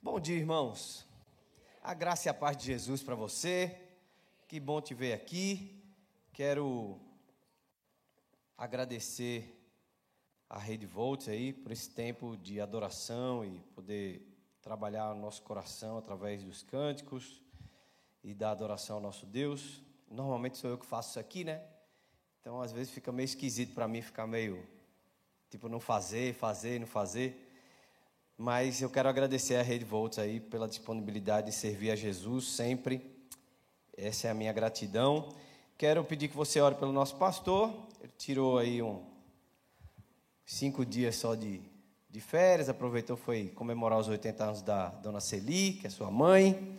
Bom dia, irmãos. A graça e a paz de Jesus para você. Que bom te ver aqui. Quero agradecer a Rede Volts aí por esse tempo de adoração e poder trabalhar nosso coração através dos cânticos e da adoração ao nosso Deus. Normalmente sou eu que faço isso aqui, né? Então às vezes fica meio esquisito para mim ficar meio tipo não fazer, fazer, não fazer. Mas eu quero agradecer a Rede Volts aí pela disponibilidade de servir a Jesus sempre. Essa é a minha gratidão. Quero pedir que você ore pelo nosso pastor. Ele tirou aí um cinco dias só de, de férias, aproveitou foi comemorar os 80 anos da dona Celi, que é sua mãe.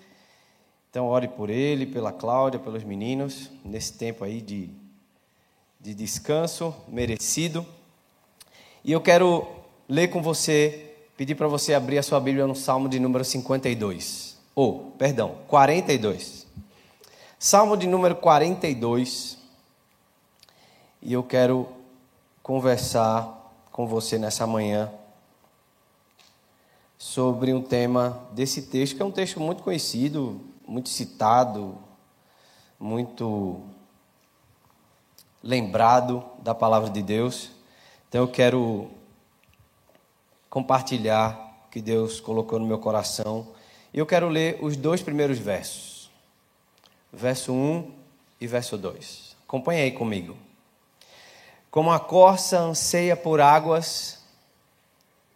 Então ore por ele, pela Cláudia, pelos meninos, nesse tempo aí de, de descanso merecido. E eu quero ler com você pedir para você abrir a sua Bíblia no Salmo de número 52. Ou, oh, perdão, 42. Salmo de número 42. E eu quero conversar com você nessa manhã sobre um tema desse texto, que é um texto muito conhecido, muito citado, muito lembrado da palavra de Deus. Então eu quero compartilhar o que Deus colocou no meu coração. E eu quero ler os dois primeiros versos, verso 1 e verso 2. Acompanhe aí comigo. Como a corça anseia por águas,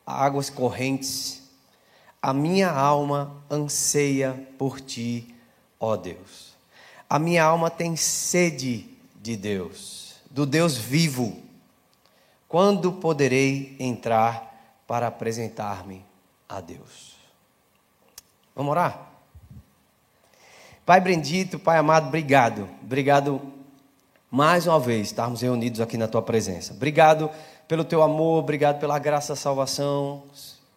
águas correntes, a minha alma anseia por ti, ó Deus. A minha alma tem sede de Deus, do Deus vivo. Quando poderei entrar para apresentar-me a Deus. Vamos orar? Pai bendito, Pai amado, obrigado. Obrigado mais uma vez estarmos reunidos aqui na tua presença. Obrigado pelo teu amor, obrigado pela graça da salvação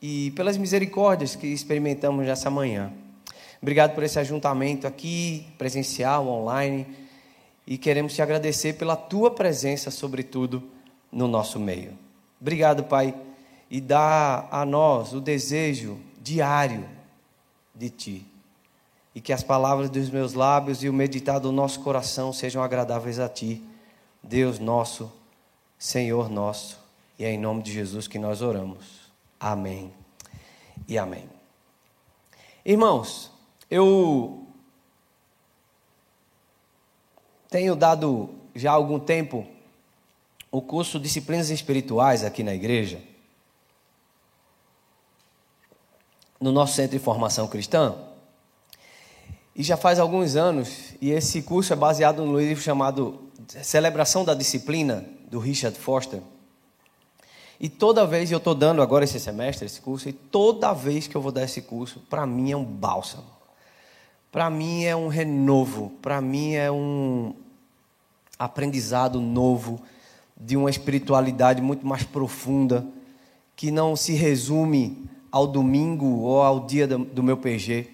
e pelas misericórdias que experimentamos nessa manhã. Obrigado por esse ajuntamento aqui, presencial, online, e queremos te agradecer pela tua presença, sobretudo, no nosso meio. Obrigado, Pai e dá a nós o desejo diário de Ti. E que as palavras dos meus lábios e o meditar do nosso coração sejam agradáveis a Ti, Deus nosso, Senhor nosso. E é em nome de Jesus que nós oramos. Amém e amém. Irmãos, eu tenho dado já há algum tempo o curso Disciplinas Espirituais aqui na igreja. No nosso Centro de Formação Cristã. E já faz alguns anos, e esse curso é baseado no livro chamado Celebração da Disciplina, do Richard Foster. E toda vez eu estou dando agora esse semestre, esse curso, e toda vez que eu vou dar esse curso, para mim é um bálsamo. Para mim é um renovo, para mim é um aprendizado novo de uma espiritualidade muito mais profunda, que não se resume ao domingo ou ao dia do meu PG,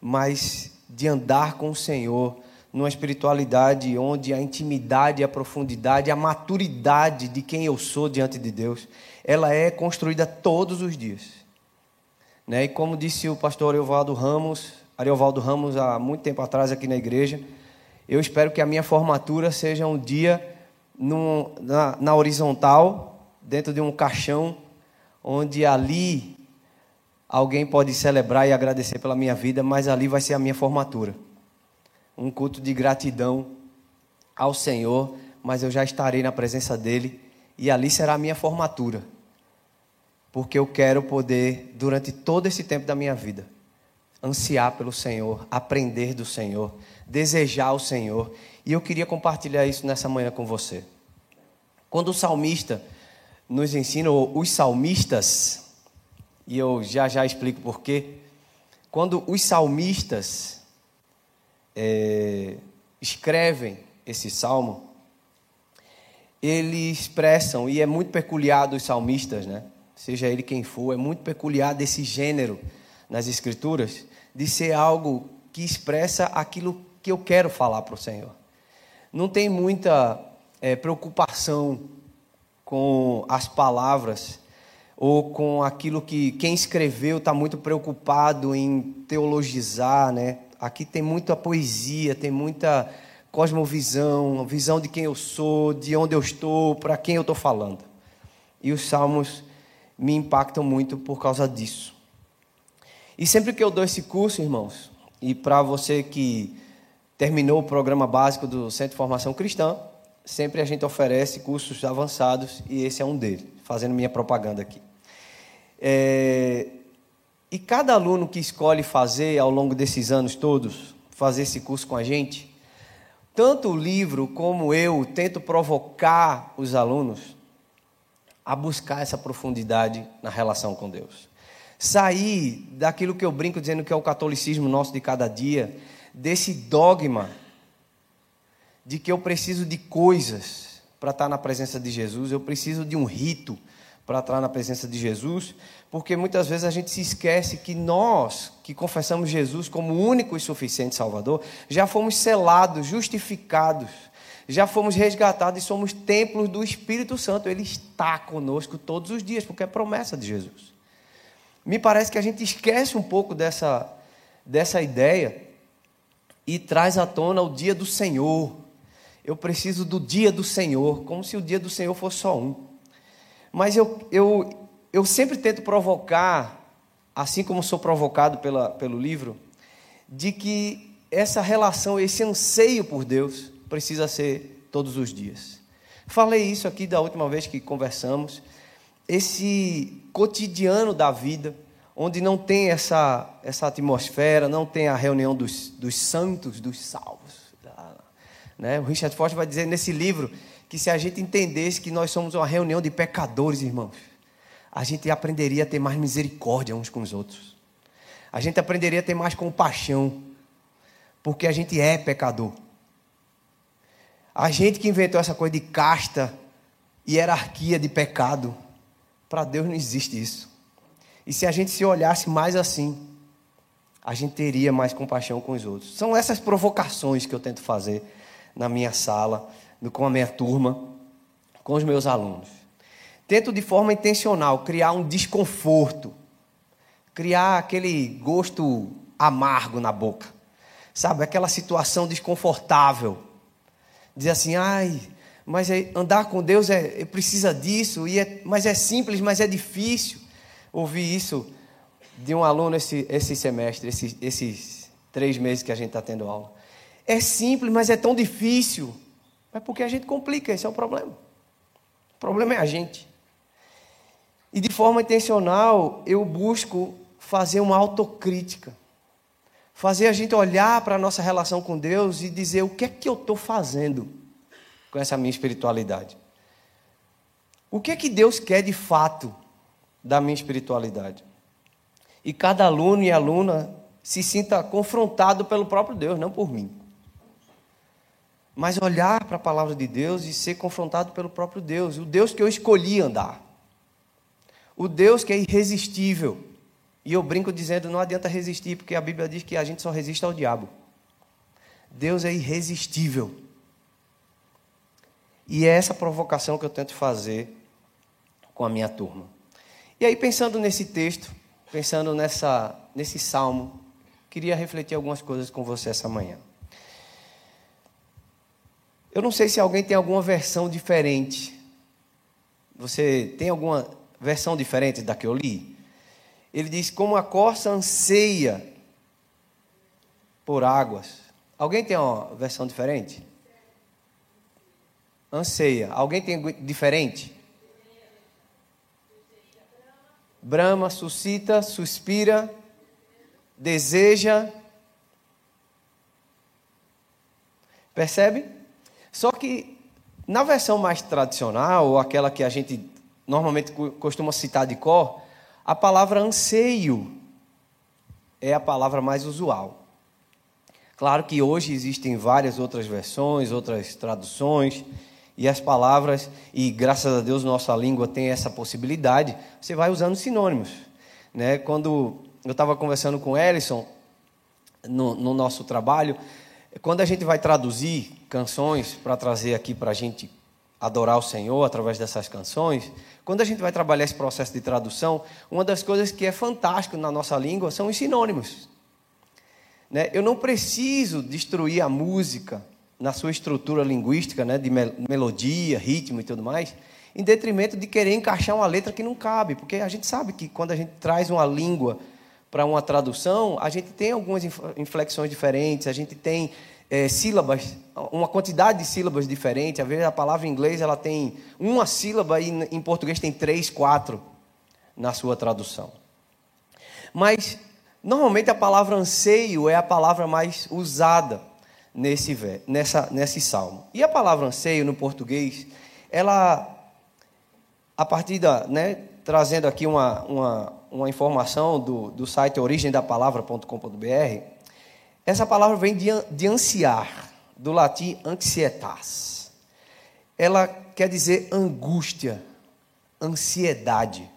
mas de andar com o Senhor numa espiritualidade onde a intimidade, a profundidade, a maturidade de quem eu sou diante de Deus, ela é construída todos os dias. Né? E como disse o pastor Ariovaldo Ramos, Ariovaldo Ramos há muito tempo atrás aqui na igreja, eu espero que a minha formatura seja um dia na, na horizontal, dentro de um caixão, onde ali Alguém pode celebrar e agradecer pela minha vida, mas ali vai ser a minha formatura. Um culto de gratidão ao Senhor, mas eu já estarei na presença dEle e ali será a minha formatura. Porque eu quero poder, durante todo esse tempo da minha vida, ansiar pelo Senhor, aprender do Senhor, desejar o Senhor. E eu queria compartilhar isso nessa manhã com você. Quando o salmista nos ensina, os salmistas, e eu já já explico porquê. Quando os salmistas é, escrevem esse salmo, eles expressam, e é muito peculiar dos salmistas, né? seja ele quem for, é muito peculiar desse gênero nas Escrituras, de ser algo que expressa aquilo que eu quero falar para o Senhor. Não tem muita é, preocupação com as palavras ou com aquilo que quem escreveu está muito preocupado em teologizar, né? Aqui tem muita poesia, tem muita cosmovisão, visão de quem eu sou, de onde eu estou, para quem eu estou falando. E os salmos me impactam muito por causa disso. E sempre que eu dou esse curso, irmãos, e para você que terminou o programa básico do Centro de Formação Cristã, sempre a gente oferece cursos avançados e esse é um deles, fazendo minha propaganda aqui. É, e cada aluno que escolhe fazer ao longo desses anos todos, fazer esse curso com a gente, tanto o livro como eu tento provocar os alunos a buscar essa profundidade na relação com Deus. Sair daquilo que eu brinco dizendo que é o catolicismo nosso de cada dia, desse dogma de que eu preciso de coisas para estar na presença de Jesus, eu preciso de um rito para estar na presença de Jesus, porque muitas vezes a gente se esquece que nós, que confessamos Jesus como único e suficiente Salvador, já fomos selados, justificados, já fomos resgatados e somos templos do Espírito Santo. Ele está conosco todos os dias, porque é promessa de Jesus. Me parece que a gente esquece um pouco dessa, dessa ideia e traz à tona o dia do Senhor. Eu preciso do dia do Senhor, como se o dia do Senhor fosse só um. Mas eu, eu, eu sempre tento provocar, assim como sou provocado pela, pelo livro, de que essa relação, esse anseio por Deus, precisa ser todos os dias. Falei isso aqui da última vez que conversamos. Esse cotidiano da vida, onde não tem essa, essa atmosfera, não tem a reunião dos, dos santos, dos salvos. Né? O Richard Forte vai dizer nesse livro que se a gente entendesse que nós somos uma reunião de pecadores, irmãos, a gente aprenderia a ter mais misericórdia uns com os outros. A gente aprenderia a ter mais compaixão, porque a gente é pecador. A gente que inventou essa coisa de casta e hierarquia de pecado, para Deus não existe isso. E se a gente se olhasse mais assim, a gente teria mais compaixão com os outros. São essas provocações que eu tento fazer na minha sala, com a minha turma, com os meus alunos. Tento de forma intencional criar um desconforto, criar aquele gosto amargo na boca, sabe? Aquela situação desconfortável. Dizer assim, ai, mas é, andar com Deus é, é precisa disso, e é, mas é simples, mas é difícil. Ouvi isso de um aluno esse, esse semestre, esses, esses três meses que a gente está tendo aula. É simples, mas é tão difícil. Mas porque a gente complica, esse é o problema. O problema é a gente. E de forma intencional, eu busco fazer uma autocrítica. Fazer a gente olhar para a nossa relação com Deus e dizer o que é que eu estou fazendo com essa minha espiritualidade. O que é que Deus quer de fato da minha espiritualidade? E cada aluno e aluna se sinta confrontado pelo próprio Deus, não por mim mas olhar para a palavra de Deus e ser confrontado pelo próprio Deus, o Deus que eu escolhi andar, o Deus que é irresistível. E eu brinco dizendo: não adianta resistir, porque a Bíblia diz que a gente só resiste ao diabo. Deus é irresistível. E é essa provocação que eu tento fazer com a minha turma. E aí, pensando nesse texto, pensando nessa, nesse salmo, queria refletir algumas coisas com você essa manhã. Eu não sei se alguém tem alguma versão diferente. Você tem alguma versão diferente da que eu li? Ele diz: Como a corça anseia por águas. Alguém tem uma versão diferente? Anseia. Alguém tem diferente? Brama, suscita, suspira, deseja. Percebe? Só que na versão mais tradicional, ou aquela que a gente normalmente costuma citar de cor, a palavra anseio é a palavra mais usual. Claro que hoje existem várias outras versões, outras traduções, e as palavras, e graças a Deus nossa língua tem essa possibilidade, você vai usando sinônimos. Né? Quando eu estava conversando com o Ellison, no, no nosso trabalho, quando a gente vai traduzir canções para trazer aqui para a gente adorar o Senhor através dessas canções, quando a gente vai trabalhar esse processo de tradução, uma das coisas que é fantástico na nossa língua são os sinônimos. Né? Eu não preciso destruir a música na sua estrutura linguística, né, de melodia, ritmo e tudo mais, em detrimento de querer encaixar uma letra que não cabe, porque a gente sabe que quando a gente traz uma língua para uma tradução, a gente tem algumas inflexões diferentes, a gente tem é, sílabas, uma quantidade de sílabas diferente. Às vezes a palavra em inglês ela tem uma sílaba e em português tem três, quatro na sua tradução. Mas normalmente a palavra anseio é a palavra mais usada nesse nessa nesse salmo. E a palavra anseio no português, ela a partir da, né, trazendo aqui uma, uma, uma informação do, do site origemdapalavra.com.br, essa palavra vem de, de ansiar, do latim anxietas. Ela quer dizer angústia, ansiedade.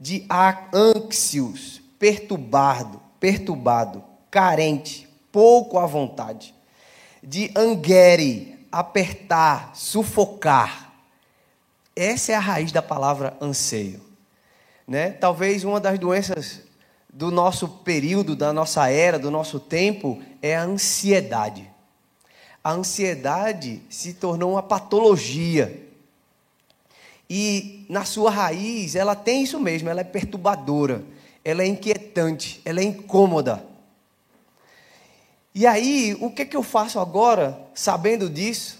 De anxios, perturbado, perturbado, carente, pouco à vontade. De angere, apertar, sufocar. Essa é a raiz da palavra anseio. Né? Talvez uma das doenças do nosso período, da nossa era, do nosso tempo, é a ansiedade. A ansiedade se tornou uma patologia. E na sua raiz, ela tem isso mesmo, ela é perturbadora, ela é inquietante, ela é incômoda. E aí, o que, que eu faço agora, sabendo disso?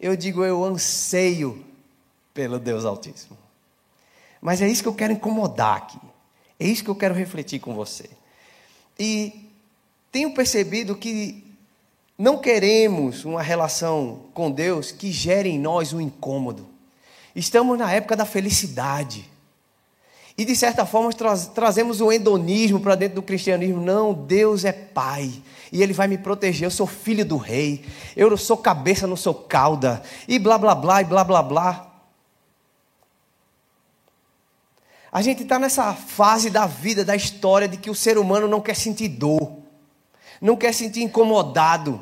Eu digo, eu anseio pelo Deus Altíssimo. Mas é isso que eu quero incomodar aqui. É isso que eu quero refletir com você. E tenho percebido que não queremos uma relação com Deus que gere em nós um incômodo. Estamos na época da felicidade. E de certa forma trazemos o hedonismo para dentro do cristianismo. Não, Deus é Pai. E Ele vai me proteger. Eu sou filho do rei. Eu sou cabeça, não sou cauda. E blá blá blá e blá blá blá. A gente está nessa fase da vida, da história, de que o ser humano não quer sentir dor, não quer sentir incomodado.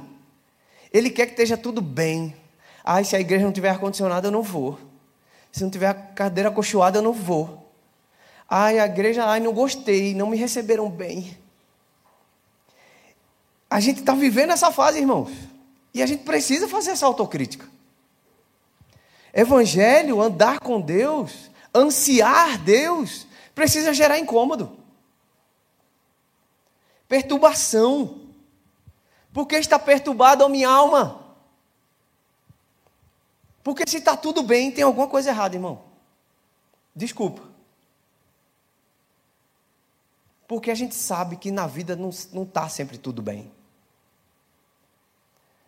Ele quer que esteja tudo bem. Ah, se a igreja não tiver ar-condicionado, eu não vou. Se não tiver cadeira acolchoada, eu não vou. Ai, a igreja, ai, não gostei, não me receberam bem. A gente está vivendo essa fase, irmãos. E a gente precisa fazer essa autocrítica. Evangelho, andar com Deus, ansiar Deus precisa gerar incômodo, perturbação. Porque está perturbada a minha alma? Porque se está tudo bem, tem alguma coisa errada, irmão. Desculpa. Porque a gente sabe que na vida não está sempre tudo bem.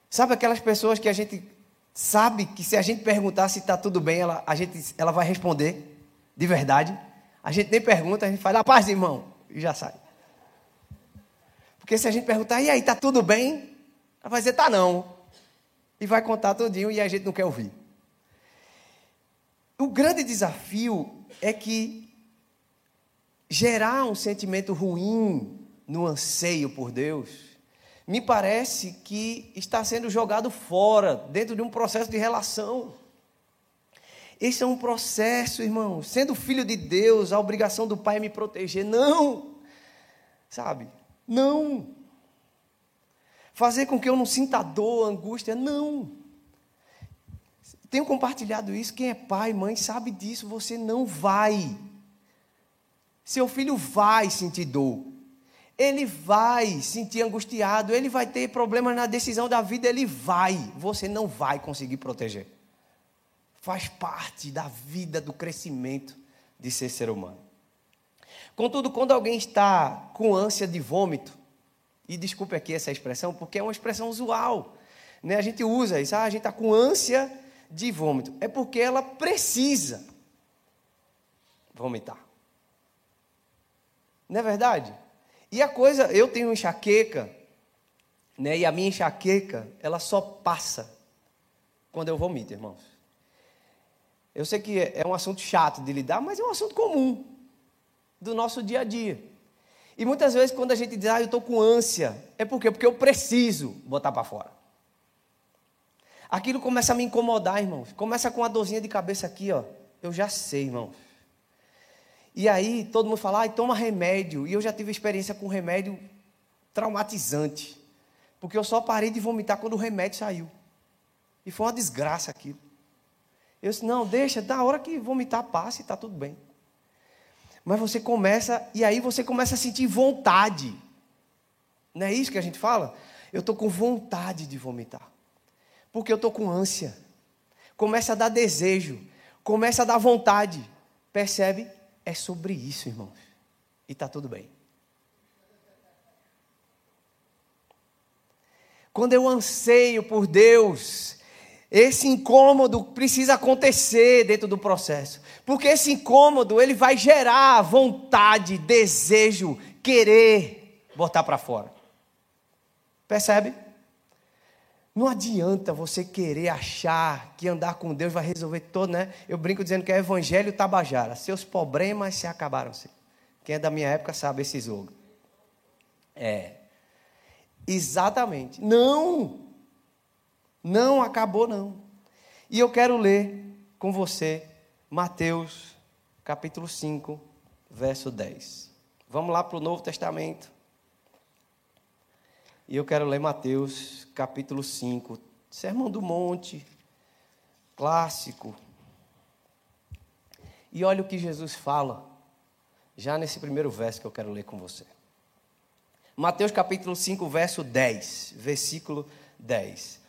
Sabe aquelas pessoas que a gente sabe que se a gente perguntar se está tudo bem, ela, a gente, ela vai responder? De verdade. A gente nem pergunta, a gente faz a paz, irmão, e já sai. Porque se a gente perguntar, e aí, tá tudo bem? Ela vai dizer, tá não. E vai contar tudinho e a gente não quer ouvir. O grande desafio é que gerar um sentimento ruim no anseio por Deus, me parece que está sendo jogado fora, dentro de um processo de relação. Esse é um processo, irmão. Sendo filho de Deus, a obrigação do Pai é me proteger. Não! Sabe? Não! Fazer com que eu não sinta dor, angústia. Não! Tenho compartilhado isso. Quem é pai, mãe, sabe disso. Você não vai. Seu filho vai sentir dor. Ele vai sentir angustiado. Ele vai ter problemas na decisão da vida. Ele vai. Você não vai conseguir proteger faz parte da vida, do crescimento de ser ser humano. Contudo, quando alguém está com ânsia de vômito, e desculpe aqui essa expressão, porque é uma expressão usual, né? a gente usa isso, ah, a gente está com ânsia de vômito, é porque ela precisa vomitar. Não é verdade? E a coisa, eu tenho enxaqueca, né? E a minha enxaqueca, ela só passa quando eu vomito, irmãos. Eu sei que é um assunto chato de lidar, mas é um assunto comum do nosso dia a dia. E muitas vezes, quando a gente diz, ah, eu estou com ânsia, é por quê? Porque eu preciso botar para fora. Aquilo começa a me incomodar, irmãos. Começa com uma dorzinha de cabeça aqui, ó. Eu já sei, irmãos. E aí todo mundo fala, ai, toma remédio. E eu já tive experiência com remédio traumatizante. Porque eu só parei de vomitar quando o remédio saiu. E foi uma desgraça aquilo. Eu disse, não, deixa, da hora que vomitar passe, está tudo bem. Mas você começa, e aí você começa a sentir vontade. Não é isso que a gente fala? Eu estou com vontade de vomitar. Porque eu estou com ânsia. Começa a dar desejo. Começa a dar vontade. Percebe? É sobre isso, irmãos. E está tudo bem. Quando eu anseio por Deus, esse incômodo precisa acontecer dentro do processo. Porque esse incômodo, ele vai gerar vontade, desejo, querer botar para fora. Percebe? Não adianta você querer achar que andar com Deus vai resolver todo, né? Eu brinco dizendo que é evangelho tabajara. Seus problemas se acabaram-se. Quem é da minha época sabe esse jogo. É. Exatamente. Não. Não acabou não. E eu quero ler com você Mateus capítulo 5, verso 10. Vamos lá para o Novo Testamento. E eu quero ler Mateus capítulo 5, Sermão do Monte, clássico. E olha o que Jesus fala, já nesse primeiro verso que eu quero ler com você. Mateus capítulo 5, verso 10, versículo 10.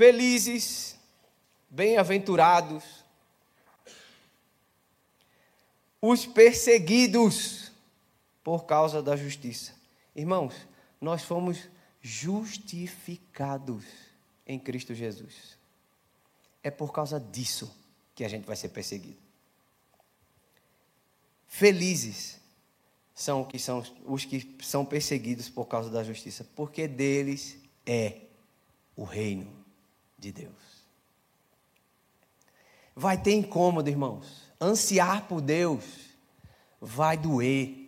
Felizes, bem-aventurados, os perseguidos por causa da justiça Irmãos, nós fomos justificados em Cristo Jesus. É por causa disso que a gente vai ser perseguido. Felizes são, que são os que são perseguidos por causa da justiça, porque deles é o reino de Deus. Vai ter incômodo, irmãos. Ansiar por Deus vai doer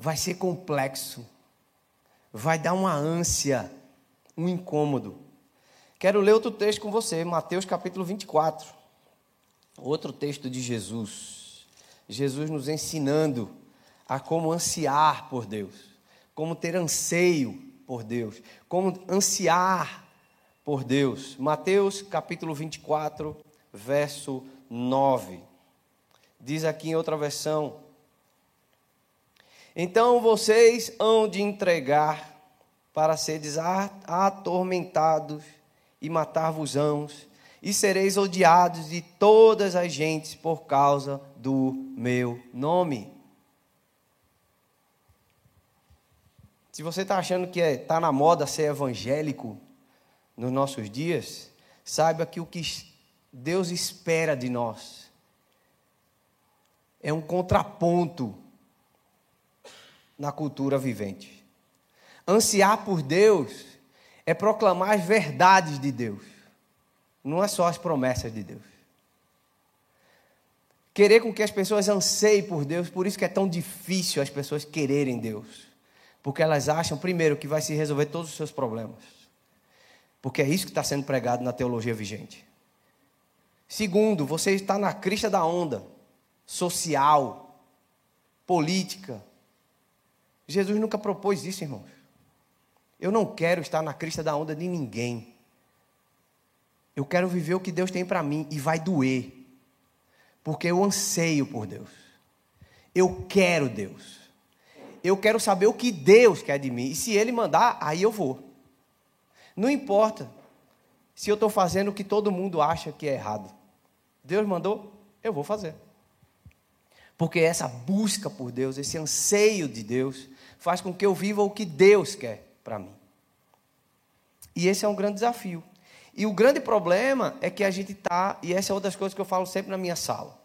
vai ser complexo, vai dar uma ânsia, um incômodo. Quero ler outro texto com você, Mateus capítulo 24. Outro texto de Jesus. Jesus nos ensinando a como ansiar por Deus, como ter anseio por Deus, como ansiar por Deus. Mateus capítulo 24, verso 9. Diz aqui em outra versão: então vocês hão de entregar para seres atormentados e matar-vos-ãos, e sereis odiados de todas as gentes por causa do meu nome. Se você está achando que está é, na moda ser evangélico nos nossos dias, saiba que o que Deus espera de nós é um contraponto na cultura vivente. Ansiar por Deus é proclamar as verdades de Deus, não é só as promessas de Deus. Querer com que as pessoas anseiem por Deus, por isso que é tão difícil as pessoas quererem Deus. Porque elas acham, primeiro, que vai se resolver todos os seus problemas. Porque é isso que está sendo pregado na teologia vigente. Segundo, você está na crista da onda social, política, Jesus nunca propôs isso, irmãos. Eu não quero estar na crista da onda de ninguém. Eu quero viver o que Deus tem para mim e vai doer. Porque eu anseio por Deus. Eu quero Deus. Eu quero saber o que Deus quer de mim. E se Ele mandar, aí eu vou. Não importa se eu estou fazendo o que todo mundo acha que é errado. Deus mandou, eu vou fazer. Porque essa busca por Deus, esse anseio de Deus, faz com que eu viva o que Deus quer para mim. E esse é um grande desafio. E o grande problema é que a gente está, e essa é uma das coisas que eu falo sempre na minha sala.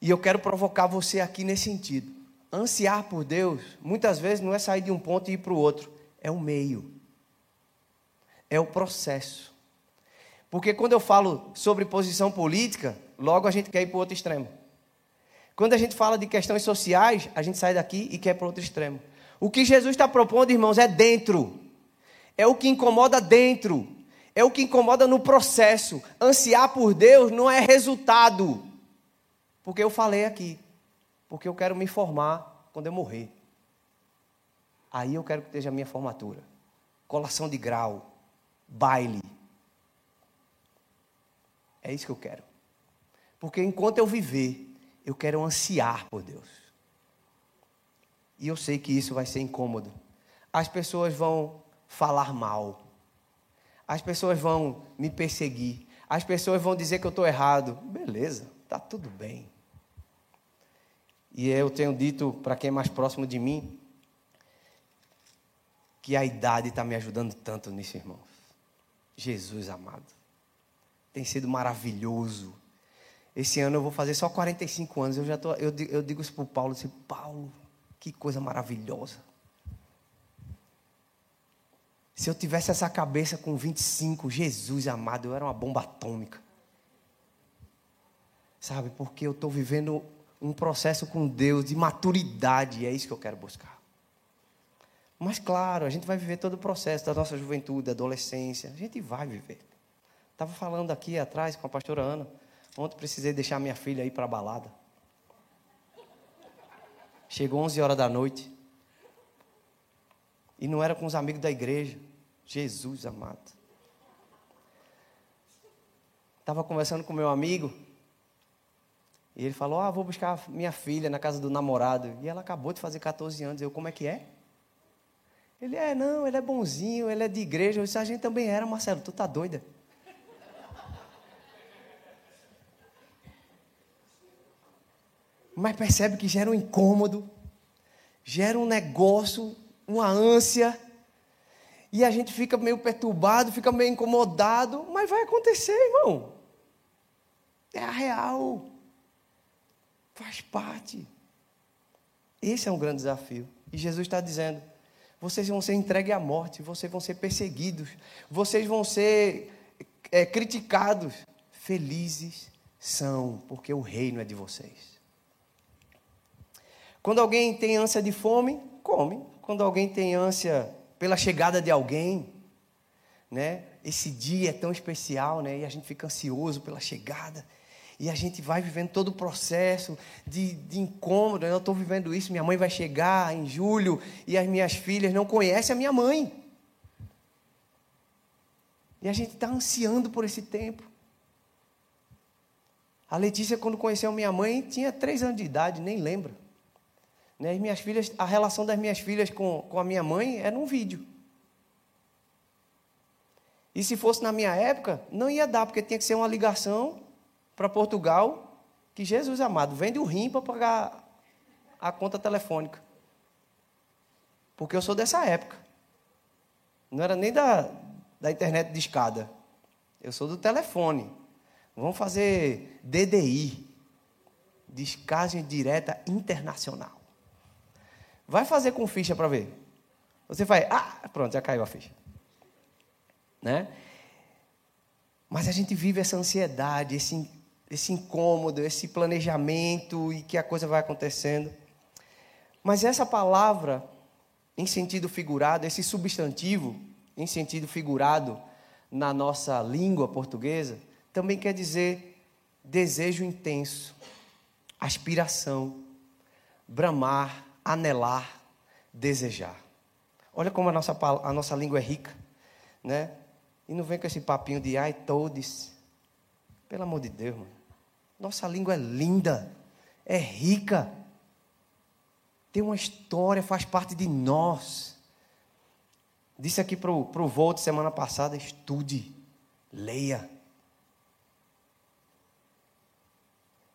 E eu quero provocar você aqui nesse sentido. Ansiar por Deus, muitas vezes não é sair de um ponto e ir para o outro, é o meio, é o processo. Porque quando eu falo sobre posição política, logo a gente quer ir para o outro extremo. Quando a gente fala de questões sociais, a gente sai daqui e quer para outro extremo. O que Jesus está propondo, irmãos, é dentro. É o que incomoda dentro. É o que incomoda no processo. Ansiar por Deus não é resultado. Porque eu falei aqui. Porque eu quero me formar quando eu morrer. Aí eu quero que esteja a minha formatura. Colação de grau. Baile. É isso que eu quero. Porque enquanto eu viver, eu quero ansiar por Deus. E eu sei que isso vai ser incômodo. As pessoas vão falar mal. As pessoas vão me perseguir. As pessoas vão dizer que eu estou errado. Beleza, está tudo bem. E eu tenho dito para quem é mais próximo de mim que a idade está me ajudando tanto nisso, irmãos. Jesus amado. Tem sido maravilhoso. Esse ano eu vou fazer só 45 anos. Eu já tô, eu, eu digo isso para o Paulo, assim, Paulo, que coisa maravilhosa. Se eu tivesse essa cabeça com 25, Jesus amado, eu era uma bomba atômica. Sabe, porque eu estou vivendo um processo com Deus de maturidade, é isso que eu quero buscar. Mas claro, a gente vai viver todo o processo da nossa juventude, da adolescência, a gente vai viver. Estava falando aqui atrás com a pastora Ana, ontem precisei deixar minha filha ir para a balada. Chegou 11 horas da noite, e não era com os amigos da igreja. Jesus amado. Estava conversando com meu amigo. E ele falou: Ah, vou buscar minha filha na casa do namorado. E ela acabou de fazer 14 anos. Eu, como é que é? Ele é, não, ele é bonzinho, ele é de igreja. Eu disse, a gente também era, Marcelo, tu tá doida? Mas percebe que gera um incômodo, gera um negócio uma ânsia, e a gente fica meio perturbado, fica meio incomodado, mas vai acontecer, irmão. É a real. Faz parte. Esse é um grande desafio. E Jesus está dizendo: vocês vão ser entregues à morte, vocês vão ser perseguidos, vocês vão ser é, criticados. Felizes são, porque o reino é de vocês. Quando alguém tem ânsia de fome, come quando alguém tem ânsia pela chegada de alguém, né? Esse dia é tão especial, né? E a gente fica ansioso pela chegada. E a gente vai vivendo todo o processo de, de incômodo. Eu estou vivendo isso, minha mãe vai chegar em julho e as minhas filhas não conhecem a minha mãe. E a gente está ansiando por esse tempo. A Letícia, quando conheceu minha mãe, tinha três anos de idade, nem lembra. Né? As minhas filhas, a relação das minhas filhas com, com a minha mãe é num vídeo. E se fosse na minha época, não ia dar, porque tinha que ser uma ligação para Portugal, que Jesus amado, vende o rim para pagar a conta telefônica. Porque eu sou dessa época. Não era nem da, da internet de escada. Eu sou do telefone. Vamos fazer DDI, descagem direta internacional. Vai fazer com ficha para ver. Você vai, ah, pronto, já caiu a ficha. Né? Mas a gente vive essa ansiedade, esse, esse incômodo, esse planejamento e que a coisa vai acontecendo. Mas essa palavra, em sentido figurado, esse substantivo, em sentido figurado, na nossa língua portuguesa, também quer dizer desejo intenso, aspiração, bramar, anelar, desejar. Olha como a nossa, a nossa língua é rica, né? E não vem com esse papinho de ai, todes. Pelo amor de Deus, mano. Nossa língua é linda, é rica. Tem uma história, faz parte de nós. Disse aqui para o Volt semana passada: estude, leia.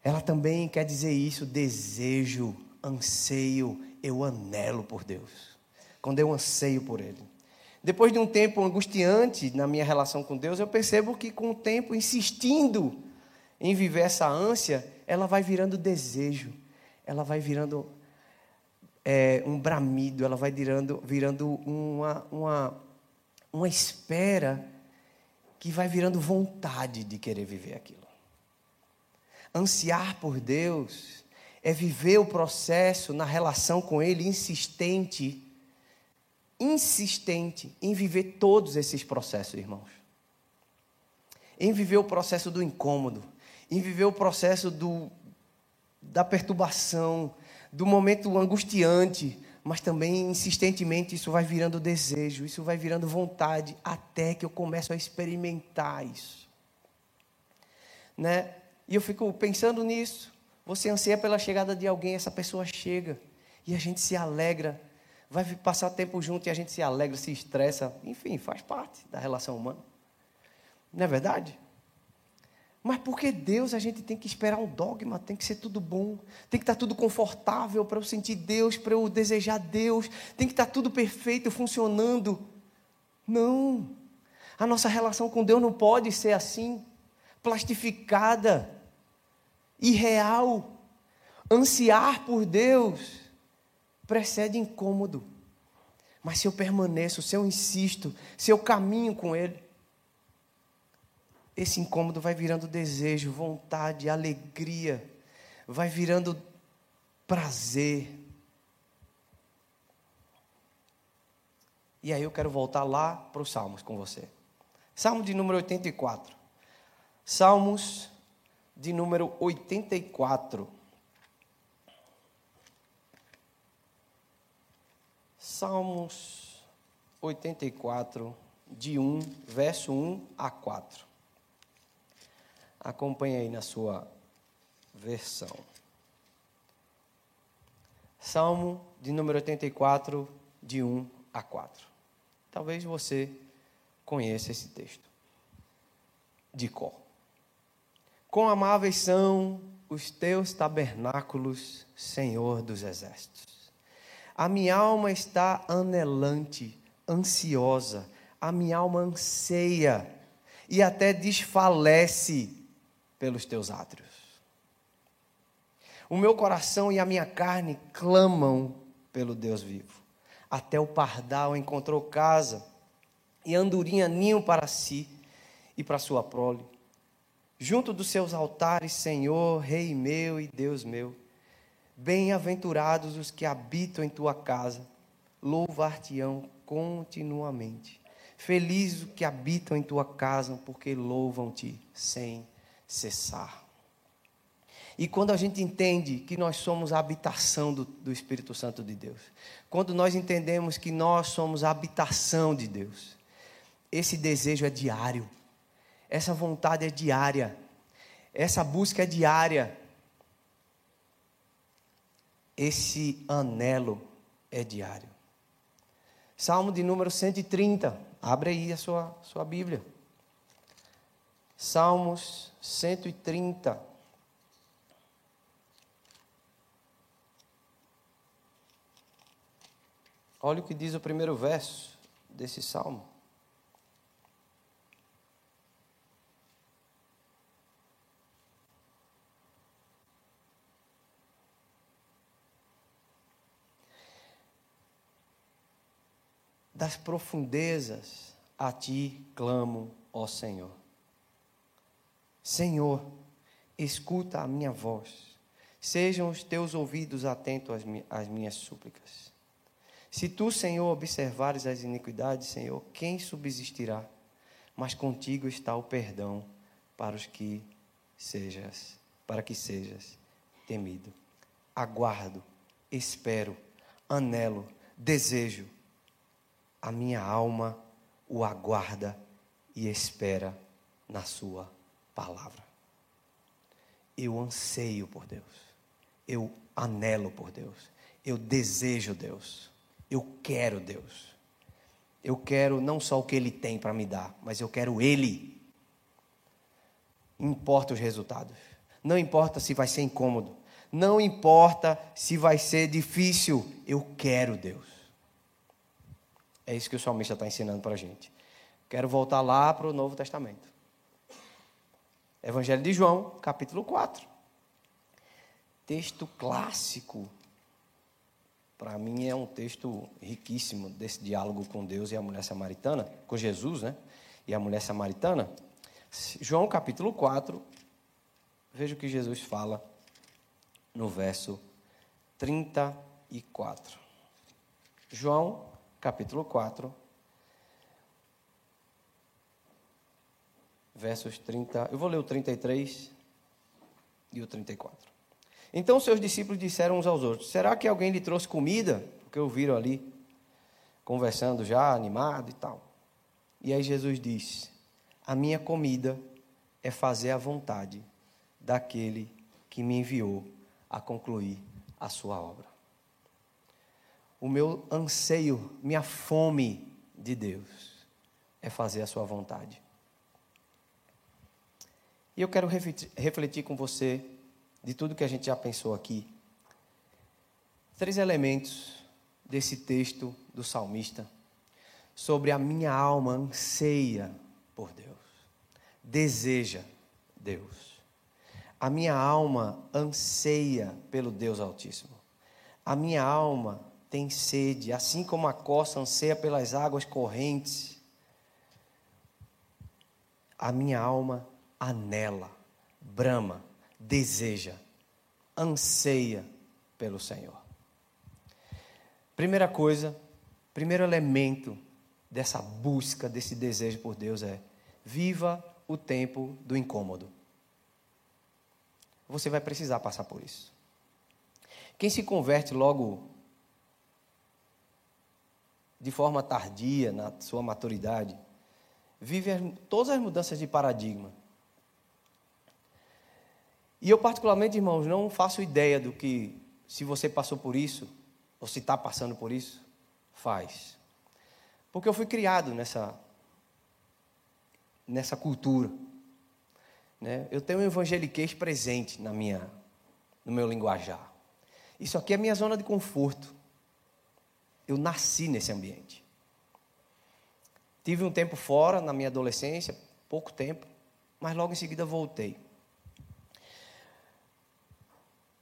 Ela também quer dizer isso, desejo anseio, eu anelo por Deus. Quando eu anseio por Ele. Depois de um tempo angustiante na minha relação com Deus, eu percebo que com o tempo, insistindo em viver essa ânsia, ela vai virando desejo, ela vai virando é, um bramido, ela vai virando, virando uma, uma, uma espera que vai virando vontade de querer viver aquilo. Ansiar por Deus é viver o processo na relação com Ele insistente, insistente em viver todos esses processos, irmãos. Em viver o processo do incômodo, em viver o processo do, da perturbação, do momento angustiante, mas também insistentemente isso vai virando desejo, isso vai virando vontade, até que eu começo a experimentar isso. Né? E eu fico pensando nisso. Você anseia pela chegada de alguém, essa pessoa chega e a gente se alegra. Vai passar tempo junto e a gente se alegra, se estressa, enfim, faz parte da relação humana. Não é verdade? Mas porque Deus a gente tem que esperar um dogma, tem que ser tudo bom, tem que estar tudo confortável para eu sentir Deus, para eu desejar Deus, tem que estar tudo perfeito, funcionando. Não. A nossa relação com Deus não pode ser assim, plastificada, irreal. Ansiar por Deus precede incômodo. Mas se eu permaneço, se eu insisto, se eu caminho com Ele, esse incômodo vai virando desejo, vontade, alegria, vai virando prazer. E aí eu quero voltar lá para os Salmos com você. Salmo de número 84. Salmos de número 84. Salmos 84, de 1, verso 1 a 4. Acompanhe aí na sua versão. Salmo de número 84, de 1 a 4. Talvez você conheça esse texto de cor. Quão amáveis são os teus tabernáculos, Senhor dos exércitos. A minha alma está anelante, ansiosa, a minha alma anseia e até desfalece pelos teus átrios. O meu coração e a minha carne clamam pelo Deus vivo. Até o pardal encontrou casa e andorinha ninho para si e para sua prole. Junto dos seus altares, Senhor, Rei meu e Deus meu. Bem-aventurados os que habitam em tua casa, louvar-te-ão continuamente. Felizes os que habitam em tua casa, porque louvam-te sem cessar. E quando a gente entende que nós somos a habitação do, do, Espírito Santo de Deus, quando nós entendemos que nós somos a habitação de Deus, esse desejo é diário, essa vontade é diária, essa busca é diária, esse anelo é diário. Salmo de número 130, abre aí a sua, sua Bíblia. Salmos 130. Olha o que diz o primeiro verso desse salmo. Das profundezas a ti clamo, ó Senhor. Senhor, escuta a minha voz. Sejam os teus ouvidos atentos às minhas súplicas. Se tu, Senhor, observares as iniquidades, Senhor, quem subsistirá? Mas contigo está o perdão para os que sejas, para que sejas temido. Aguardo, espero, anelo, desejo. A minha alma o aguarda e espera na sua palavra. Eu anseio por Deus. Eu anelo por Deus. Eu desejo Deus. Eu quero Deus. Eu quero não só o que Ele tem para me dar, mas eu quero Ele. Importa os resultados. Não importa se vai ser incômodo. Não importa se vai ser difícil. Eu quero Deus. É isso que o salmista está ensinando para a gente. Quero voltar lá para o Novo Testamento. Evangelho de João, capítulo 4. Texto clássico. Para mim é um texto riquíssimo desse diálogo com Deus e a mulher samaritana, com Jesus, né? E a mulher samaritana. João capítulo 4. Veja o que Jesus fala no verso 34. João capítulo 4, versos 30. Eu vou ler o 33 e o 34. Então seus discípulos disseram uns aos outros: Será que alguém lhe trouxe comida? Porque ouviram ali, conversando já, animado e tal. E aí Jesus diz: A minha comida é fazer a vontade daquele que me enviou a concluir a sua obra. O meu anseio, minha fome de Deus é fazer a sua vontade. E eu quero refletir com você de tudo que a gente já pensou aqui. Três elementos desse texto do salmista sobre a minha alma anseia por Deus, deseja Deus. A minha alma anseia pelo Deus Altíssimo. A minha alma tem sede, assim como a costa anseia pelas águas correntes. A minha alma anela, brama, deseja, anseia pelo Senhor. Primeira coisa, primeiro elemento dessa busca, desse desejo por Deus é: viva o tempo do incômodo. Você vai precisar passar por isso. Quem se converte logo de forma tardia, na sua maturidade, vive todas as mudanças de paradigma. E eu, particularmente, irmãos, não faço ideia do que, se você passou por isso, ou se está passando por isso, faz. Porque eu fui criado nessa, nessa cultura. Né? Eu tenho um evangeliquez presente na minha, no meu linguajar. Isso aqui é minha zona de conforto. Eu nasci nesse ambiente. Tive um tempo fora na minha adolescência, pouco tempo, mas logo em seguida voltei.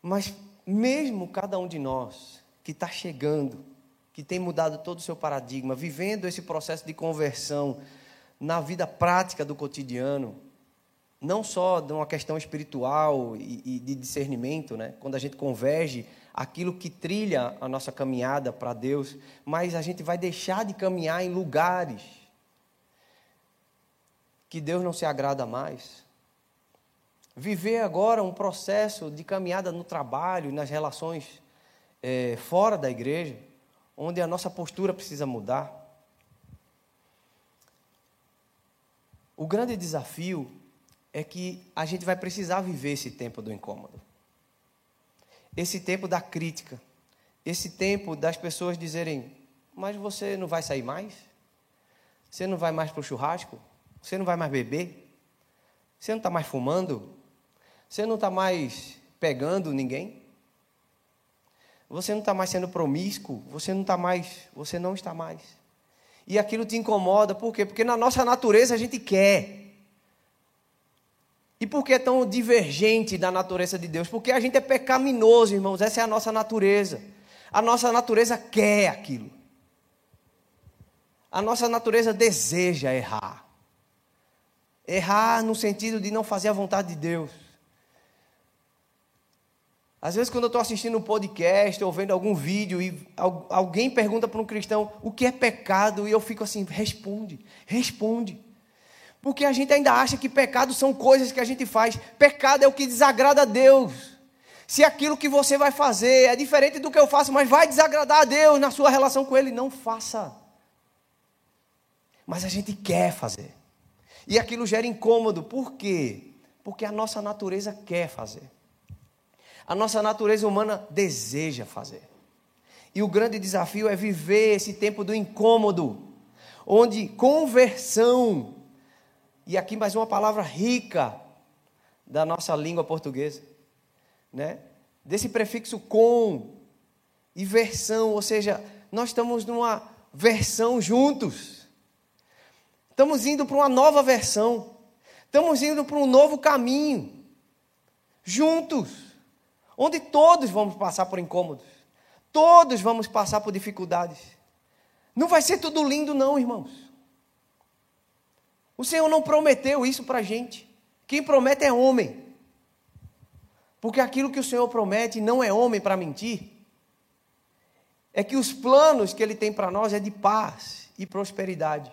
Mas mesmo cada um de nós que está chegando, que tem mudado todo o seu paradigma, vivendo esse processo de conversão na vida prática do cotidiano, não só de uma questão espiritual e, e de discernimento, né? quando a gente converge aquilo que trilha a nossa caminhada para Deus, mas a gente vai deixar de caminhar em lugares que Deus não se agrada mais. Viver agora um processo de caminhada no trabalho, nas relações é, fora da igreja, onde a nossa postura precisa mudar. O grande desafio é que a gente vai precisar viver esse tempo do incômodo esse tempo da crítica, esse tempo das pessoas dizerem: Mas você não vai sair mais? Você não vai mais para o churrasco? Você não vai mais beber? Você não está mais fumando? Você não está mais pegando ninguém? Você não está mais sendo promíscuo? Você não está mais. Você não está mais. E aquilo te incomoda, por quê? Porque na nossa natureza a gente quer. E por que é tão divergente da natureza de Deus? Porque a gente é pecaminoso, irmãos, essa é a nossa natureza. A nossa natureza quer aquilo. A nossa natureza deseja errar. Errar no sentido de não fazer a vontade de Deus. Às vezes, quando eu estou assistindo um podcast ou vendo algum vídeo e alguém pergunta para um cristão o que é pecado, e eu fico assim: responde, responde. Porque a gente ainda acha que pecado são coisas que a gente faz. Pecado é o que desagrada a Deus. Se aquilo que você vai fazer é diferente do que eu faço, mas vai desagradar a Deus na sua relação com Ele, não faça. Mas a gente quer fazer. E aquilo gera incômodo. Por quê? Porque a nossa natureza quer fazer. A nossa natureza humana deseja fazer. E o grande desafio é viver esse tempo do incômodo, onde conversão e aqui mais uma palavra rica da nossa língua portuguesa, né? Desse prefixo com e versão, ou seja, nós estamos numa versão juntos. Estamos indo para uma nova versão. Estamos indo para um novo caminho. Juntos. Onde todos vamos passar por incômodos. Todos vamos passar por dificuldades. Não vai ser tudo lindo, não, irmãos. O Senhor não prometeu isso para a gente. Quem promete é homem. Porque aquilo que o Senhor promete não é homem para mentir. é que os planos que Ele tem para nós é de paz e prosperidade.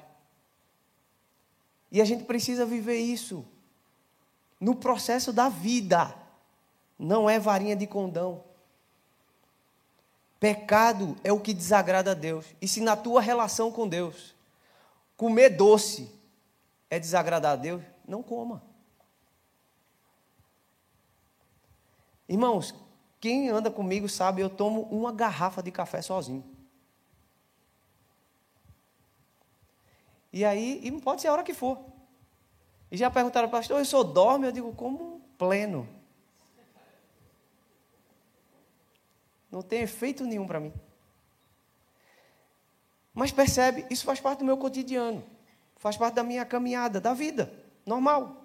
E a gente precisa viver isso no processo da vida, não é varinha de condão. Pecado é o que desagrada a Deus. E se na tua relação com Deus, comer doce é desagradar a Deus, não coma. Irmãos, quem anda comigo sabe, eu tomo uma garrafa de café sozinho. E aí, e não pode ser a hora que for. E já perguntaram, pastor, eu sou dorme? Eu digo, como pleno. Não tem efeito nenhum para mim. Mas percebe, isso faz parte do meu cotidiano. Faz parte da minha caminhada, da vida, normal.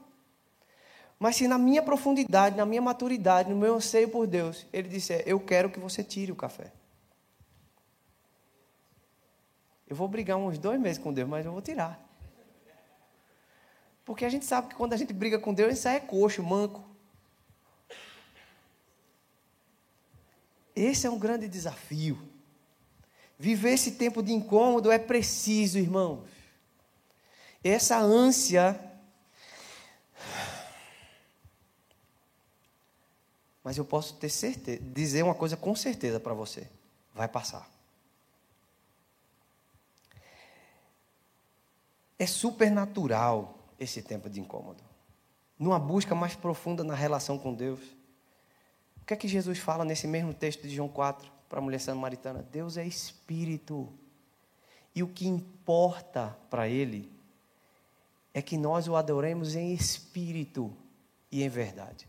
Mas se na minha profundidade, na minha maturidade, no meu anseio por Deus, Ele disser: Eu quero que você tire o café. Eu vou brigar uns dois meses com Deus, mas eu vou tirar. Porque a gente sabe que quando a gente briga com Deus, isso é coxo, manco. Esse é um grande desafio. Viver esse tempo de incômodo é preciso, irmãos. Essa ânsia Mas eu posso ter certeza, dizer uma coisa com certeza para você: vai passar. É supernatural esse tempo de incômodo. Numa busca mais profunda na relação com Deus. O que é que Jesus fala nesse mesmo texto de João 4 para a mulher samaritana? Deus é espírito. E o que importa para ele é que nós o adoremos em espírito e em verdade.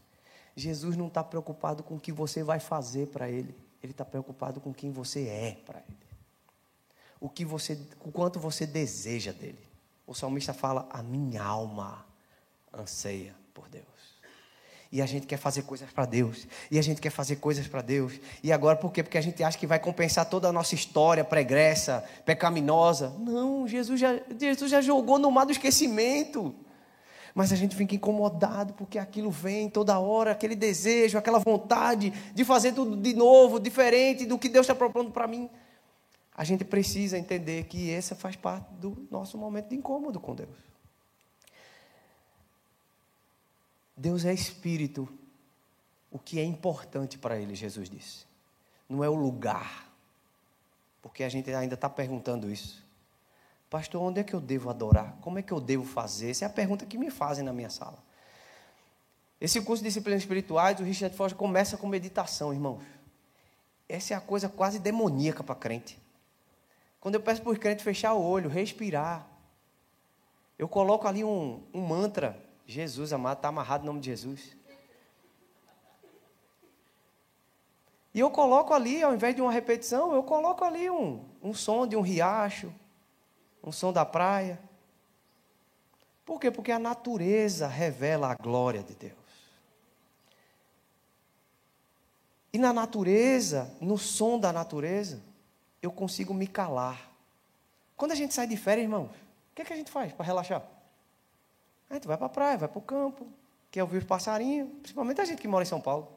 Jesus não está preocupado com o que você vai fazer para Ele. Ele está preocupado com quem você é para Ele. O que você, o quanto você deseja dele. O salmista fala: a minha alma anseia por Deus. E a gente quer fazer coisas para Deus. E a gente quer fazer coisas para Deus. E agora por quê? Porque a gente acha que vai compensar toda a nossa história pregressa, pecaminosa. Não, Jesus já, Jesus já jogou no mar do esquecimento. Mas a gente fica incomodado porque aquilo vem toda hora, aquele desejo, aquela vontade de fazer tudo de novo, diferente do que Deus está propondo para mim. A gente precisa entender que esse faz parte do nosso momento de incômodo com Deus. Deus é espírito. O que é importante para ele, Jesus disse, não é o lugar, porque a gente ainda está perguntando isso. Pastor, onde é que eu devo adorar? Como é que eu devo fazer? Essa é a pergunta que me fazem na minha sala. Esse curso de disciplinas espirituais, o Richard Foster começa com meditação, irmãos. Essa é a coisa quase demoníaca para crente. Quando eu peço para os crentes fechar o olho, respirar, eu coloco ali um, um mantra. Jesus amado, está amarrado o nome de Jesus. E eu coloco ali, ao invés de uma repetição, eu coloco ali um, um som de um riacho, um som da praia. Por quê? Porque a natureza revela a glória de Deus. E na natureza, no som da natureza, eu consigo me calar. Quando a gente sai de férias, irmãos, o que, é que a gente faz para relaxar? A gente vai para a praia, vai para o campo, quer ouvir os passarinhos, principalmente a gente que mora em São Paulo.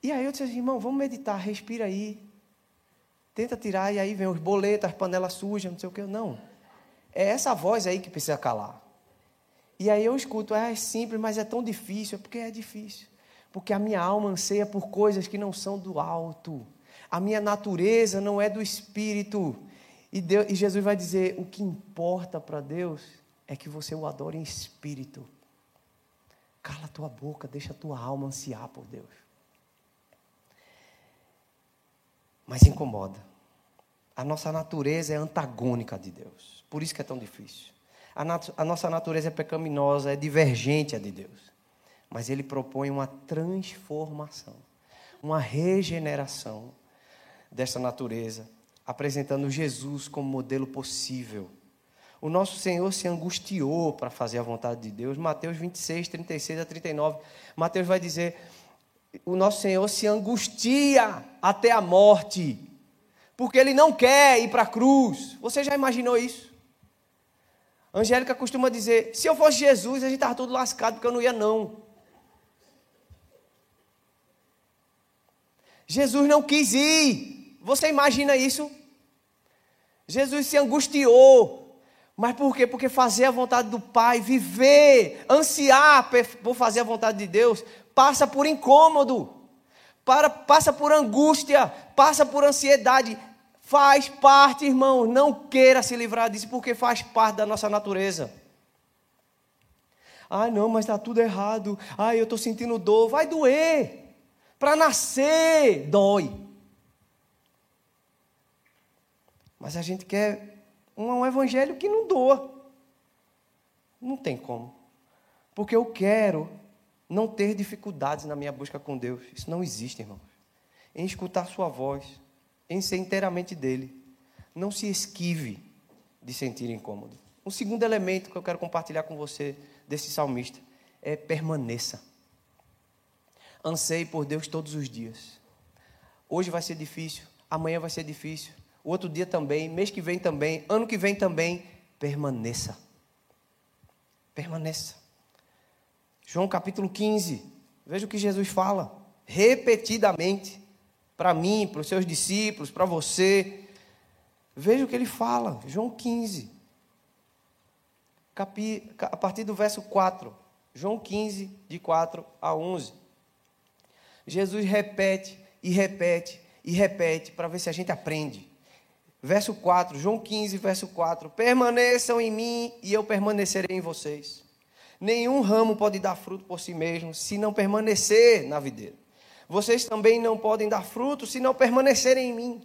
E aí eu disse assim, irmão, vamos meditar, respira aí. Tenta tirar, e aí vem os boletos, as panelas sujas, não sei o que. Não. É essa voz aí que precisa calar. E aí eu escuto, é simples, mas é tão difícil. É porque é difícil. Porque a minha alma anseia por coisas que não são do alto. A minha natureza não é do espírito. E, Deus, e Jesus vai dizer: o que importa para Deus é que você o adore em espírito. Cala a tua boca, deixa a tua alma ansiar por Deus. mas incomoda. A nossa natureza é antagônica de Deus. Por isso que é tão difícil. A, nat a nossa natureza é pecaminosa, é divergente a de Deus. Mas Ele propõe uma transformação, uma regeneração dessa natureza, apresentando Jesus como modelo possível. O nosso Senhor se angustiou para fazer a vontade de Deus. Mateus 26, 36 a 39. Mateus vai dizer: o nosso Senhor se angustia até a morte, porque ele não quer ir para a cruz. Você já imaginou isso? A Angélica costuma dizer: se eu fosse Jesus, a gente estava tudo lascado, porque eu não ia, não. Jesus não quis ir. Você imagina isso? Jesus se angustiou. Mas por quê? Porque fazer a vontade do Pai, viver, ansiar por fazer a vontade de Deus, passa por incômodo, para, passa por angústia, passa por ansiedade. Faz parte, irmão. Não queira se livrar disso, porque faz parte da nossa natureza. Ah, não, mas está tudo errado. Ah, eu estou sentindo dor. Vai doer. Para nascer, dói. Mas a gente quer um, evangelho que não doa. Não tem como. Porque eu quero não ter dificuldades na minha busca com Deus. Isso não existe, irmãos. Em escutar Sua voz, em ser inteiramente dele. Não se esquive de sentir incômodo. Um segundo elemento que eu quero compartilhar com você desse salmista é permaneça. Anseie por Deus todos os dias. Hoje vai ser difícil, amanhã vai ser difícil, o outro dia também, mês que vem também, ano que vem também, permaneça. Permaneça. João capítulo 15, veja o que Jesus fala, repetidamente, para mim, para os seus discípulos, para você. Veja o que ele fala, João 15, capi, a partir do verso 4. João 15, de 4 a 11. Jesus repete e repete e repete para ver se a gente aprende. Verso 4, João 15, verso 4: Permaneçam em mim e eu permanecerei em vocês. Nenhum ramo pode dar fruto por si mesmo se não permanecer na videira. Vocês também não podem dar fruto se não permanecerem em mim.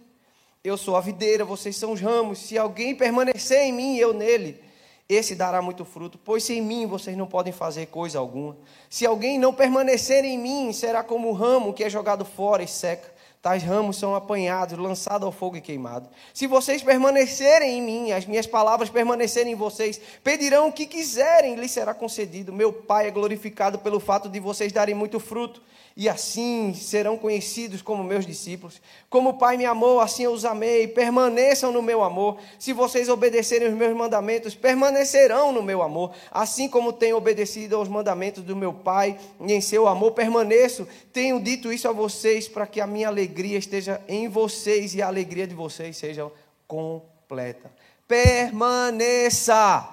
Eu sou a videira, vocês são os ramos. Se alguém permanecer em mim, eu nele, esse dará muito fruto, pois sem mim vocês não podem fazer coisa alguma. Se alguém não permanecer em mim, será como o ramo que é jogado fora e seca tais ramos são apanhados, lançados ao fogo e queimados. Se vocês permanecerem em mim, as minhas palavras permanecerem em vocês, pedirão o que quiserem, lhes será concedido. Meu Pai é glorificado pelo fato de vocês darem muito fruto e assim serão conhecidos como meus discípulos. Como o Pai me amou, assim eu os amei. Permaneçam no meu amor. Se vocês obedecerem os meus mandamentos, permanecerão no meu amor. Assim como tenho obedecido aos mandamentos do meu Pai e em seu amor permaneço. Tenho dito isso a vocês para que a minha alegria esteja em vocês e a alegria de vocês seja completa. Permaneça.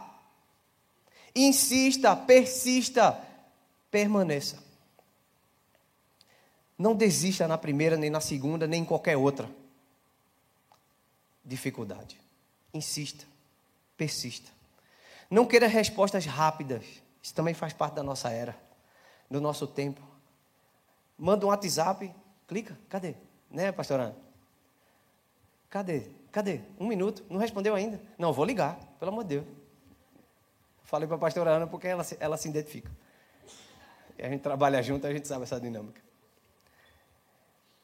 Insista, persista, permaneça. Não desista na primeira, nem na segunda, nem em qualquer outra dificuldade. Insista, persista. Não queira respostas rápidas. Isso também faz parte da nossa era, do nosso tempo. Manda um WhatsApp, clica, cadê? Né, pastor Ana? Cadê? Cadê? Um minuto, não respondeu ainda? Não, vou ligar, pelo amor de Deus. Falei para a pastora Ana porque ela, ela se identifica. E a gente trabalha junto, a gente sabe essa dinâmica.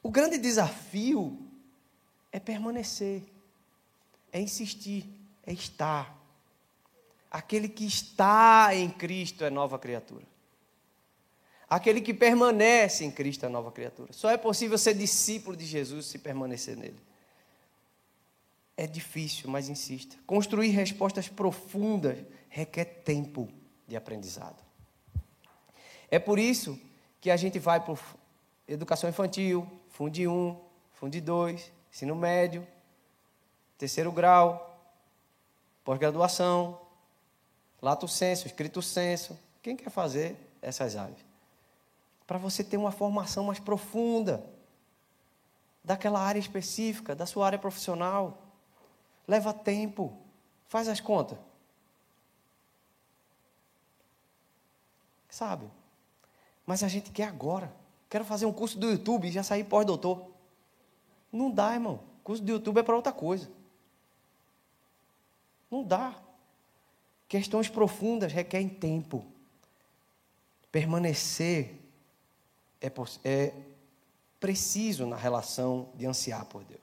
O grande desafio é permanecer, é insistir, é estar. Aquele que está em Cristo é nova criatura. Aquele que permanece em Cristo é nova criatura. Só é possível ser discípulo de Jesus se permanecer nele. É difícil, mas insista. Construir respostas profundas requer tempo de aprendizado. É por isso que a gente vai para educação infantil, Fundi 1, Fundi 2, ensino médio, terceiro grau, pós-graduação, lato senso, escrito senso. Quem quer fazer essas áreas? Para você ter uma formação mais profunda daquela área específica, da sua área profissional. Leva tempo. Faz as contas. Sabe? Mas a gente quer agora. Quero fazer um curso do YouTube e já sair pós-doutor. Não dá, irmão. Curso do YouTube é para outra coisa. Não dá. Questões profundas requerem tempo. Permanecer é, é preciso na relação de ansiar por Deus.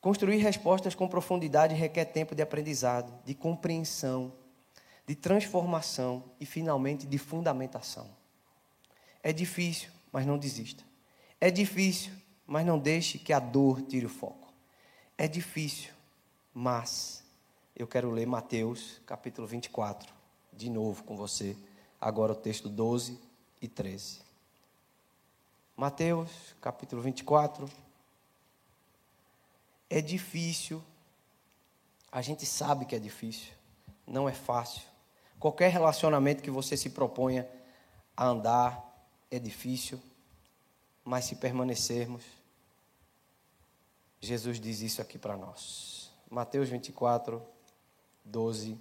Construir respostas com profundidade requer tempo de aprendizado, de compreensão, de transformação e, finalmente, de fundamentação. É difícil, mas não desista. É difícil, mas não deixe que a dor tire o foco. É difícil, mas eu quero ler Mateus capítulo 24, de novo com você. Agora o texto 12 e 13. Mateus, capítulo 24. É difícil, a gente sabe que é difícil, não é fácil. Qualquer relacionamento que você se proponha a andar é difícil, mas se permanecermos, Jesus diz isso aqui para nós. Mateus 24, 12.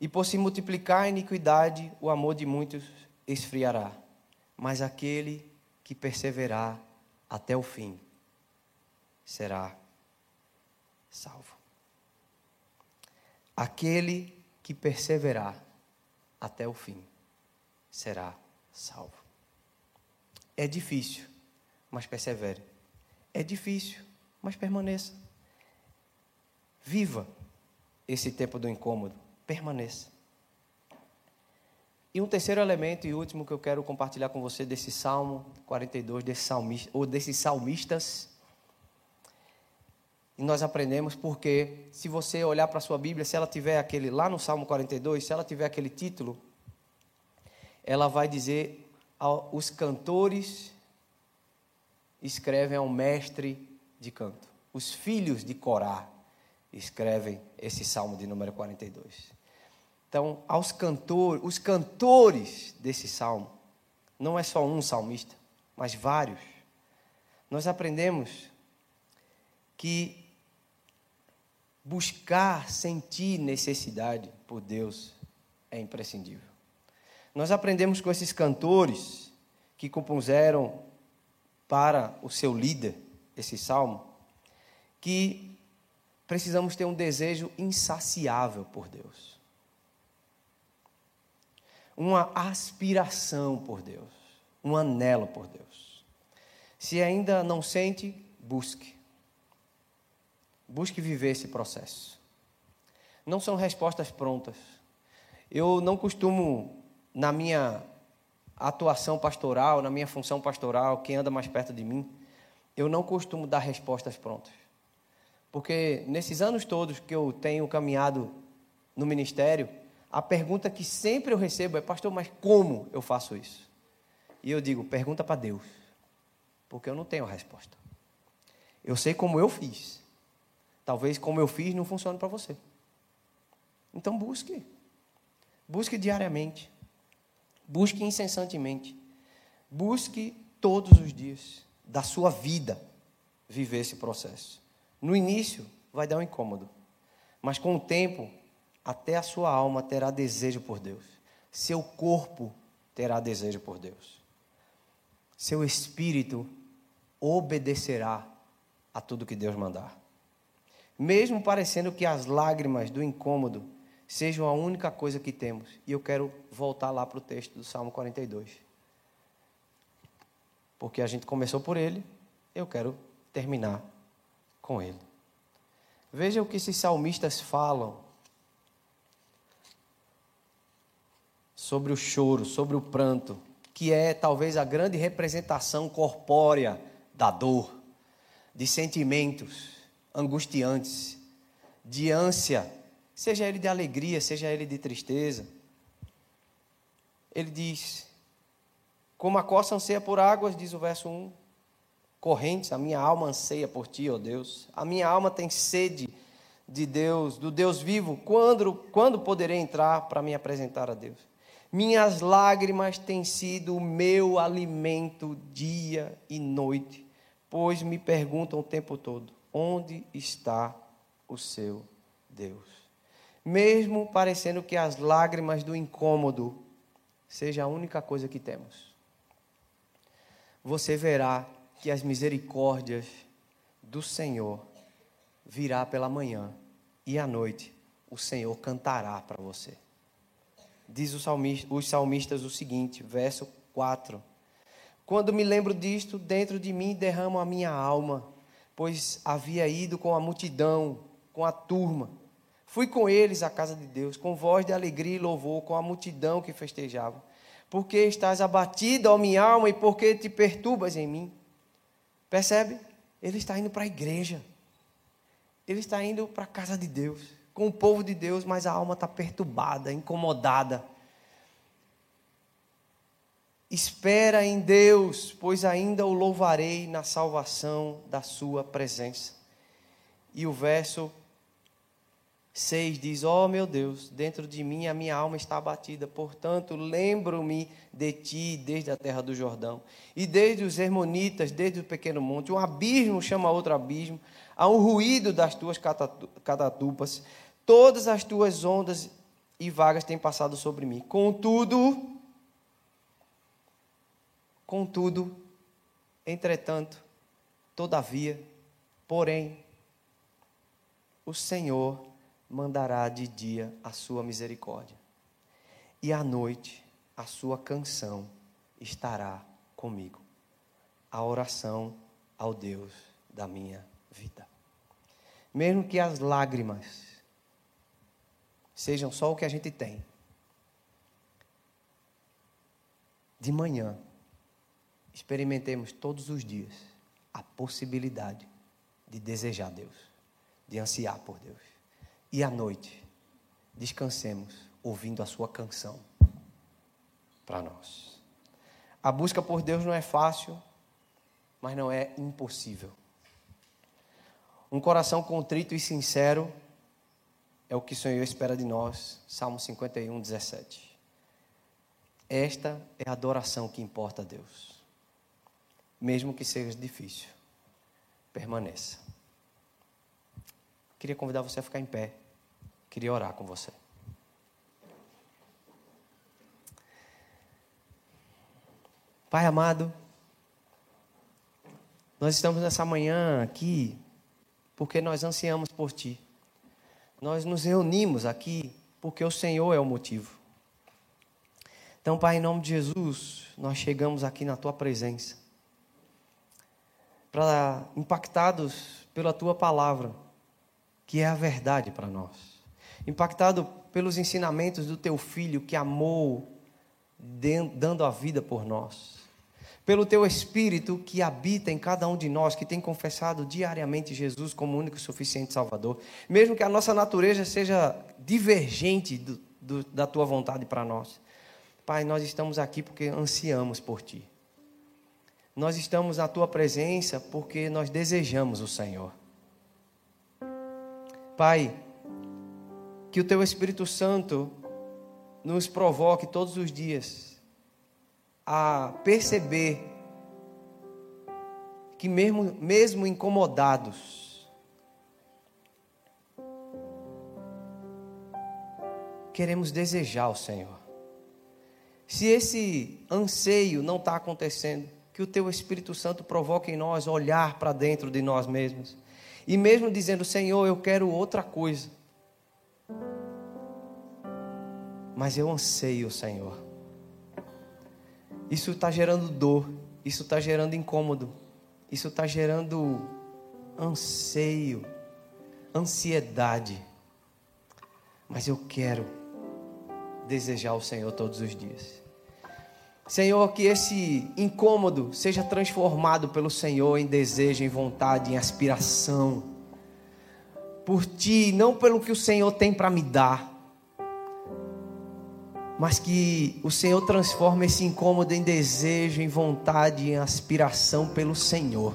E por se multiplicar a iniquidade, o amor de muitos esfriará, mas aquele que perseverar até o fim será salvo. Aquele que perseverar até o fim será salvo. É difícil, mas persevere. É difícil, mas permaneça. Viva esse tempo do incômodo, permaneça. E um terceiro elemento e último que eu quero compartilhar com você desse Salmo 42, desse salmista, ou desses salmistas. E nós aprendemos porque, se você olhar para a sua Bíblia, se ela tiver aquele, lá no Salmo 42, se ela tiver aquele título, ela vai dizer: os cantores escrevem ao mestre de canto. Os filhos de Corá escrevem esse salmo de número 42. Então, aos cantores, os cantores desse salmo, não é só um salmista, mas vários. Nós aprendemos que buscar sentir necessidade por Deus é imprescindível. Nós aprendemos com esses cantores que compuseram para o seu líder esse salmo, que precisamos ter um desejo insaciável por Deus. Uma aspiração por Deus, um anelo por Deus. Se ainda não sente, busque. Busque viver esse processo. Não são respostas prontas. Eu não costumo, na minha atuação pastoral, na minha função pastoral, quem anda mais perto de mim, eu não costumo dar respostas prontas. Porque nesses anos todos que eu tenho caminhado no ministério, a pergunta que sempre eu recebo é: Pastor, mas como eu faço isso? E eu digo: pergunta para Deus, porque eu não tenho a resposta. Eu sei como eu fiz. Talvez como eu fiz não funcione para você. Então busque. Busque diariamente. Busque incessantemente. Busque todos os dias da sua vida viver esse processo. No início vai dar um incômodo, mas com o tempo, até a sua alma terá desejo por Deus. Seu corpo terá desejo por Deus. Seu espírito obedecerá a tudo que Deus mandar. Mesmo parecendo que as lágrimas do incômodo sejam a única coisa que temos. E eu quero voltar lá para o texto do Salmo 42. Porque a gente começou por ele, eu quero terminar com ele. Veja o que esses salmistas falam sobre o choro, sobre o pranto, que é talvez a grande representação corpórea da dor, de sentimentos angustiantes, de ânsia seja ele de alegria, seja ele de tristeza. Ele diz: Como a costa anseia por águas, diz o verso 1, correntes, a minha alma anseia por ti, ó Deus. A minha alma tem sede de Deus, do Deus vivo. Quando, quando poderei entrar para me apresentar a Deus? Minhas lágrimas têm sido o meu alimento dia e noite, pois me perguntam o tempo todo: onde está o seu Deus? Mesmo parecendo que as lágrimas do incômodo seja a única coisa que temos. Você verá que as misericórdias do Senhor virá pela manhã e à noite o Senhor cantará para você. Diz salmista, os salmistas o seguinte, verso 4. Quando me lembro disto, dentro de mim derramo a minha alma, pois havia ido com a multidão, com a turma Fui com eles à casa de Deus, com voz de alegria e louvor, com a multidão que festejava. Porque estás abatida, ó minha alma, e porque te perturbas em mim? Percebe? Ele está indo para a igreja. Ele está indo para a casa de Deus, com o povo de Deus, mas a alma está perturbada, incomodada. Espera em Deus, pois ainda o louvarei na salvação da sua presença. E o verso 6 diz: Ó oh, meu Deus, dentro de mim a minha alma está abatida, portanto, lembro-me de ti desde a terra do Jordão, e desde os Hermonitas, desde o pequeno monte. Um abismo chama outro abismo, há um ruído das tuas catatupas, todas as tuas ondas e vagas têm passado sobre mim. Contudo, Contudo, entretanto, todavia, porém, o Senhor mandará de dia a sua misericórdia, e à noite a sua canção estará comigo. A oração ao Deus da minha vida. Mesmo que as lágrimas sejam só o que a gente tem, de manhã experimentemos todos os dias a possibilidade de desejar Deus, de ansiar por Deus. E à noite, descansemos ouvindo a sua canção para nós. A busca por Deus não é fácil, mas não é impossível. Um coração contrito e sincero é o que o Senhor espera de nós. Salmo 51, 17. Esta é a adoração que importa a Deus mesmo que seja difícil. Permaneça. Queria convidar você a ficar em pé. Queria orar com você. Pai amado, nós estamos nessa manhã aqui porque nós ansiamos por Ti. Nós nos reunimos aqui porque o Senhor é o motivo. Então, Pai, em nome de Jesus, nós chegamos aqui na Tua presença para impactados pela tua palavra, que é a verdade para nós. Impactado pelos ensinamentos do teu filho que amou dando a vida por nós. Pelo teu espírito que habita em cada um de nós, que tem confessado diariamente Jesus como único e suficiente Salvador. Mesmo que a nossa natureza seja divergente do, do, da tua vontade para nós. Pai, nós estamos aqui porque ansiamos por ti. Nós estamos na tua presença porque nós desejamos o Senhor. Pai, que o teu Espírito Santo nos provoque todos os dias a perceber que mesmo, mesmo incomodados, queremos desejar o Senhor. Se esse anseio não está acontecendo, que o teu Espírito Santo provoque em nós olhar para dentro de nós mesmos. E mesmo dizendo, Senhor, eu quero outra coisa. Mas eu anseio, Senhor. Isso está gerando dor, isso está gerando incômodo, isso está gerando anseio, ansiedade. Mas eu quero desejar o Senhor todos os dias. Senhor, que esse incômodo seja transformado pelo Senhor em desejo, em vontade, em aspiração. Por ti, não pelo que o Senhor tem para me dar, mas que o Senhor transforme esse incômodo em desejo, em vontade, em aspiração pelo Senhor,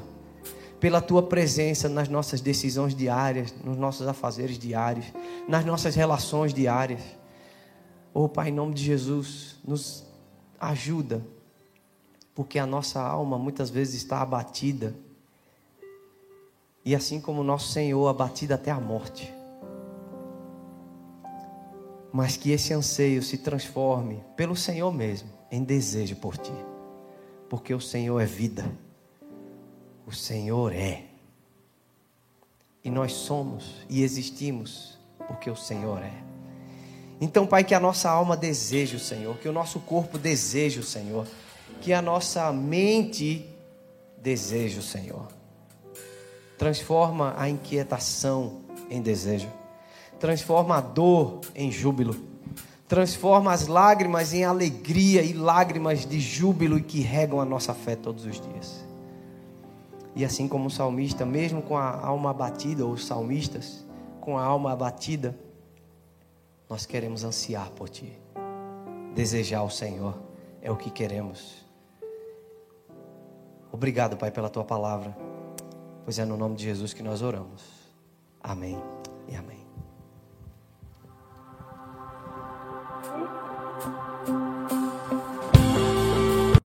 pela tua presença nas nossas decisões diárias, nos nossos afazeres diários, nas nossas relações diárias. Oh, Pai, em nome de Jesus, nos ajuda, porque a nossa alma muitas vezes está abatida, e assim como o nosso Senhor, abatida até a morte. Mas que esse anseio se transforme pelo Senhor mesmo em desejo por ti, porque o Senhor é vida, o Senhor é, e nós somos e existimos porque o Senhor é. Então, Pai, que a nossa alma deseje o Senhor, que o nosso corpo deseje o Senhor, que a nossa mente deseje o Senhor. Transforma a inquietação em desejo, transforma a dor em júbilo, transforma as lágrimas em alegria e lágrimas de júbilo que regam a nossa fé todos os dias. E assim como o salmista, mesmo com a alma abatida, ou os salmistas, com a alma abatida, nós queremos ansiar por Ti, desejar o Senhor é o que queremos. Obrigado, Pai, pela tua palavra, pois é no nome de Jesus que nós oramos. Amém e amém.